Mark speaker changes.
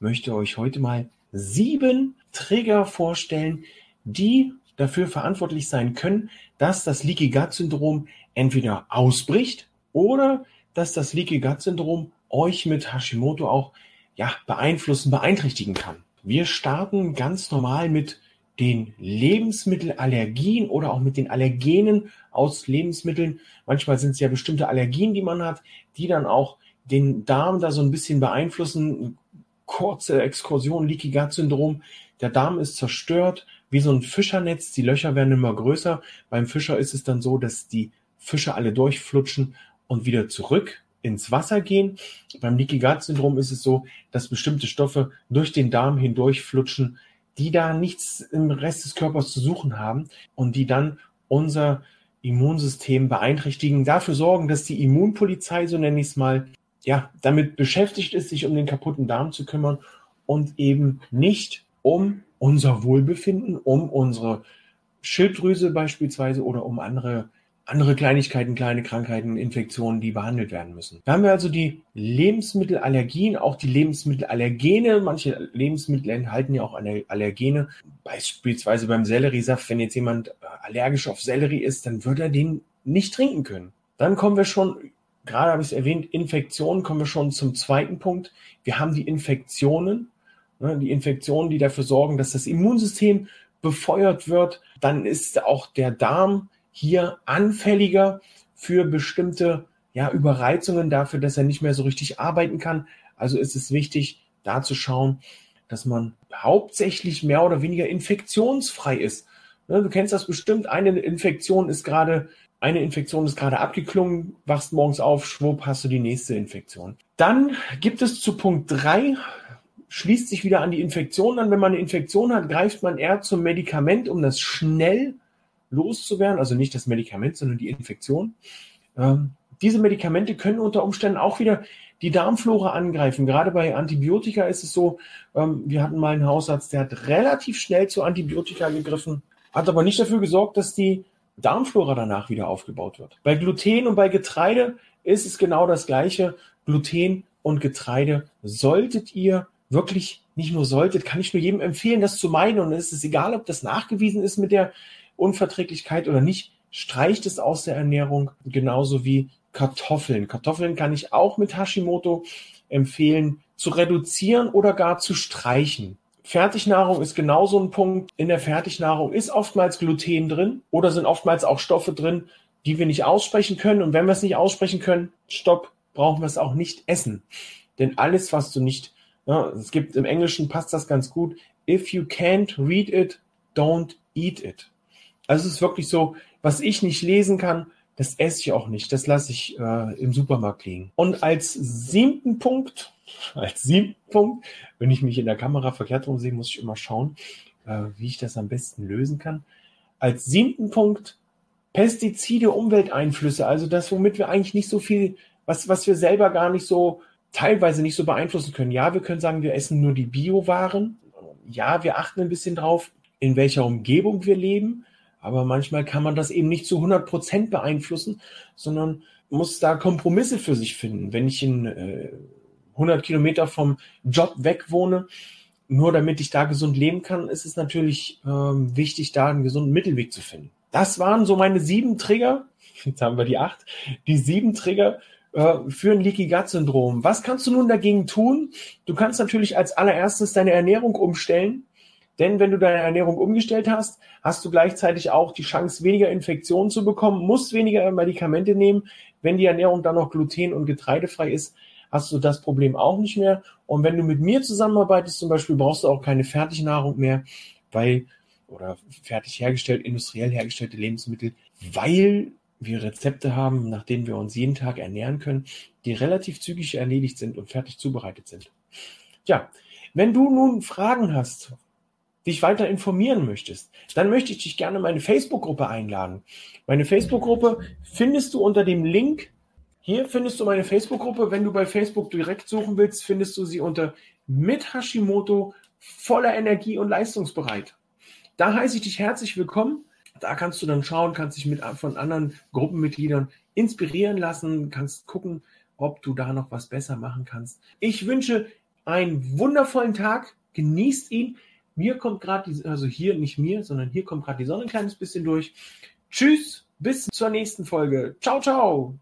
Speaker 1: möchte euch heute mal sieben Trigger vorstellen, die dafür verantwortlich sein können, dass das Leaky Gut Syndrom entweder ausbricht oder dass das Leaky Gut Syndrom euch mit Hashimoto auch ja, beeinflussen, beeinträchtigen kann. Wir starten ganz normal mit den Lebensmittelallergien oder auch mit den Allergenen aus Lebensmitteln. Manchmal sind es ja bestimmte Allergien, die man hat, die dann auch den Darm da so ein bisschen beeinflussen. Kurze Exkursion, Leaky Gut Syndrom. Der Darm ist zerstört, wie so ein Fischernetz. Die Löcher werden immer größer. Beim Fischer ist es dann so, dass die Fische alle durchflutschen und wieder zurück ins Wasser gehen. Beim Leaky Gut Syndrom ist es so, dass bestimmte Stoffe durch den Darm hindurchflutschen, die da nichts im Rest des Körpers zu suchen haben und die dann unser Immunsystem beeinträchtigen, dafür sorgen, dass die Immunpolizei, so nenne ich es mal, ja, damit beschäftigt ist, sich um den kaputten Darm zu kümmern und eben nicht um unser Wohlbefinden, um unsere Schilddrüse beispielsweise oder um andere andere Kleinigkeiten, kleine Krankheiten, Infektionen, die behandelt werden müssen. Da haben wir also die Lebensmittelallergien, auch die Lebensmittelallergene. Manche Lebensmittel enthalten ja auch Allergene. Beispielsweise beim Selleriesaft, wenn jetzt jemand äh, allergisch auf Sellerie ist, dann wird er den nicht trinken können. Dann kommen wir schon, gerade habe ich es erwähnt, Infektionen, kommen wir schon zum zweiten Punkt. Wir haben die Infektionen, ne, die Infektionen, die dafür sorgen, dass das Immunsystem befeuert wird. Dann ist auch der Darm hier anfälliger für bestimmte ja, Überreizungen dafür, dass er nicht mehr so richtig arbeiten kann. Also ist es wichtig, da zu schauen, dass man hauptsächlich mehr oder weniger infektionsfrei ist. Ne, du kennst das bestimmt. Eine Infektion ist gerade, eine Infektion ist gerade abgeklungen, wachst morgens auf, schwupp, hast du die nächste Infektion. Dann gibt es zu Punkt drei schließt sich wieder an die Infektion an. Wenn man eine Infektion hat, greift man eher zum Medikament, um das schnell loszuwerden, also nicht das Medikament, sondern die Infektion. Ähm, diese Medikamente können unter Umständen auch wieder die Darmflora angreifen. Gerade bei Antibiotika ist es so, ähm, wir hatten mal einen Hausarzt, der hat relativ schnell zu Antibiotika gegriffen, hat aber nicht dafür gesorgt, dass die Darmflora danach wieder aufgebaut wird. Bei Gluten und bei Getreide ist es genau das Gleiche. Gluten und Getreide solltet ihr wirklich nicht nur solltet, kann ich nur jedem empfehlen, das zu meinen. Und es ist egal, ob das nachgewiesen ist mit der Unverträglichkeit oder nicht, streicht es aus der Ernährung, genauso wie Kartoffeln. Kartoffeln kann ich auch mit Hashimoto empfehlen zu reduzieren oder gar zu streichen. Fertignahrung ist genauso ein Punkt. In der Fertignahrung ist oftmals Gluten drin oder sind oftmals auch Stoffe drin, die wir nicht aussprechen können. Und wenn wir es nicht aussprechen können, stopp, brauchen wir es auch nicht essen. Denn alles, was du nicht, ja, es gibt im Englischen passt das ganz gut. If you can't read it, don't eat it. Also es ist wirklich so, was ich nicht lesen kann, das esse ich auch nicht. Das lasse ich äh, im Supermarkt liegen. Und als siebten Punkt, als siebten Punkt, wenn ich mich in der Kamera verkehrt rum sehe, muss ich immer schauen, äh, wie ich das am besten lösen kann. Als siebten Punkt Pestizide, Umwelteinflüsse, also das, womit wir eigentlich nicht so viel, was, was wir selber gar nicht so, teilweise nicht so beeinflussen können. Ja, wir können sagen, wir essen nur die Biowaren. Ja, wir achten ein bisschen drauf, in welcher Umgebung wir leben. Aber manchmal kann man das eben nicht zu 100 Prozent beeinflussen, sondern muss da Kompromisse für sich finden. Wenn ich in äh, 100 Kilometer vom Job weg wohne, nur damit ich da gesund leben kann, ist es natürlich ähm, wichtig, da einen gesunden Mittelweg zu finden. Das waren so meine sieben Trigger. Jetzt haben wir die acht. Die sieben Trigger äh, für ein Leaky Gut Syndrom. Was kannst du nun dagegen tun? Du kannst natürlich als allererstes deine Ernährung umstellen. Denn wenn du deine Ernährung umgestellt hast, hast du gleichzeitig auch die Chance, weniger Infektionen zu bekommen, musst weniger Medikamente nehmen. Wenn die Ernährung dann noch gluten- und getreidefrei ist, hast du das Problem auch nicht mehr. Und wenn du mit mir zusammenarbeitest, zum Beispiel, brauchst du auch keine Fertignahrung mehr, weil, oder fertig hergestellt, industriell hergestellte Lebensmittel, weil wir Rezepte haben, nach denen wir uns jeden Tag ernähren können, die relativ zügig erledigt sind und fertig zubereitet sind. Ja, Wenn du nun Fragen hast, dich weiter informieren möchtest, dann möchte ich dich gerne in meine Facebook-Gruppe einladen. Meine Facebook-Gruppe findest du unter dem Link. Hier findest du meine Facebook-Gruppe. Wenn du bei Facebook direkt suchen willst, findest du sie unter mit Hashimoto voller Energie und leistungsbereit. Da heiße ich dich herzlich willkommen. Da kannst du dann schauen, kannst dich mit von anderen Gruppenmitgliedern inspirieren lassen, kannst gucken, ob du da noch was besser machen kannst. Ich wünsche einen wundervollen Tag. Genießt ihn. Mir kommt gerade, also hier nicht mir, sondern hier kommt gerade die Sonne ein kleines bisschen durch. Tschüss, bis zur nächsten Folge. Ciao, ciao.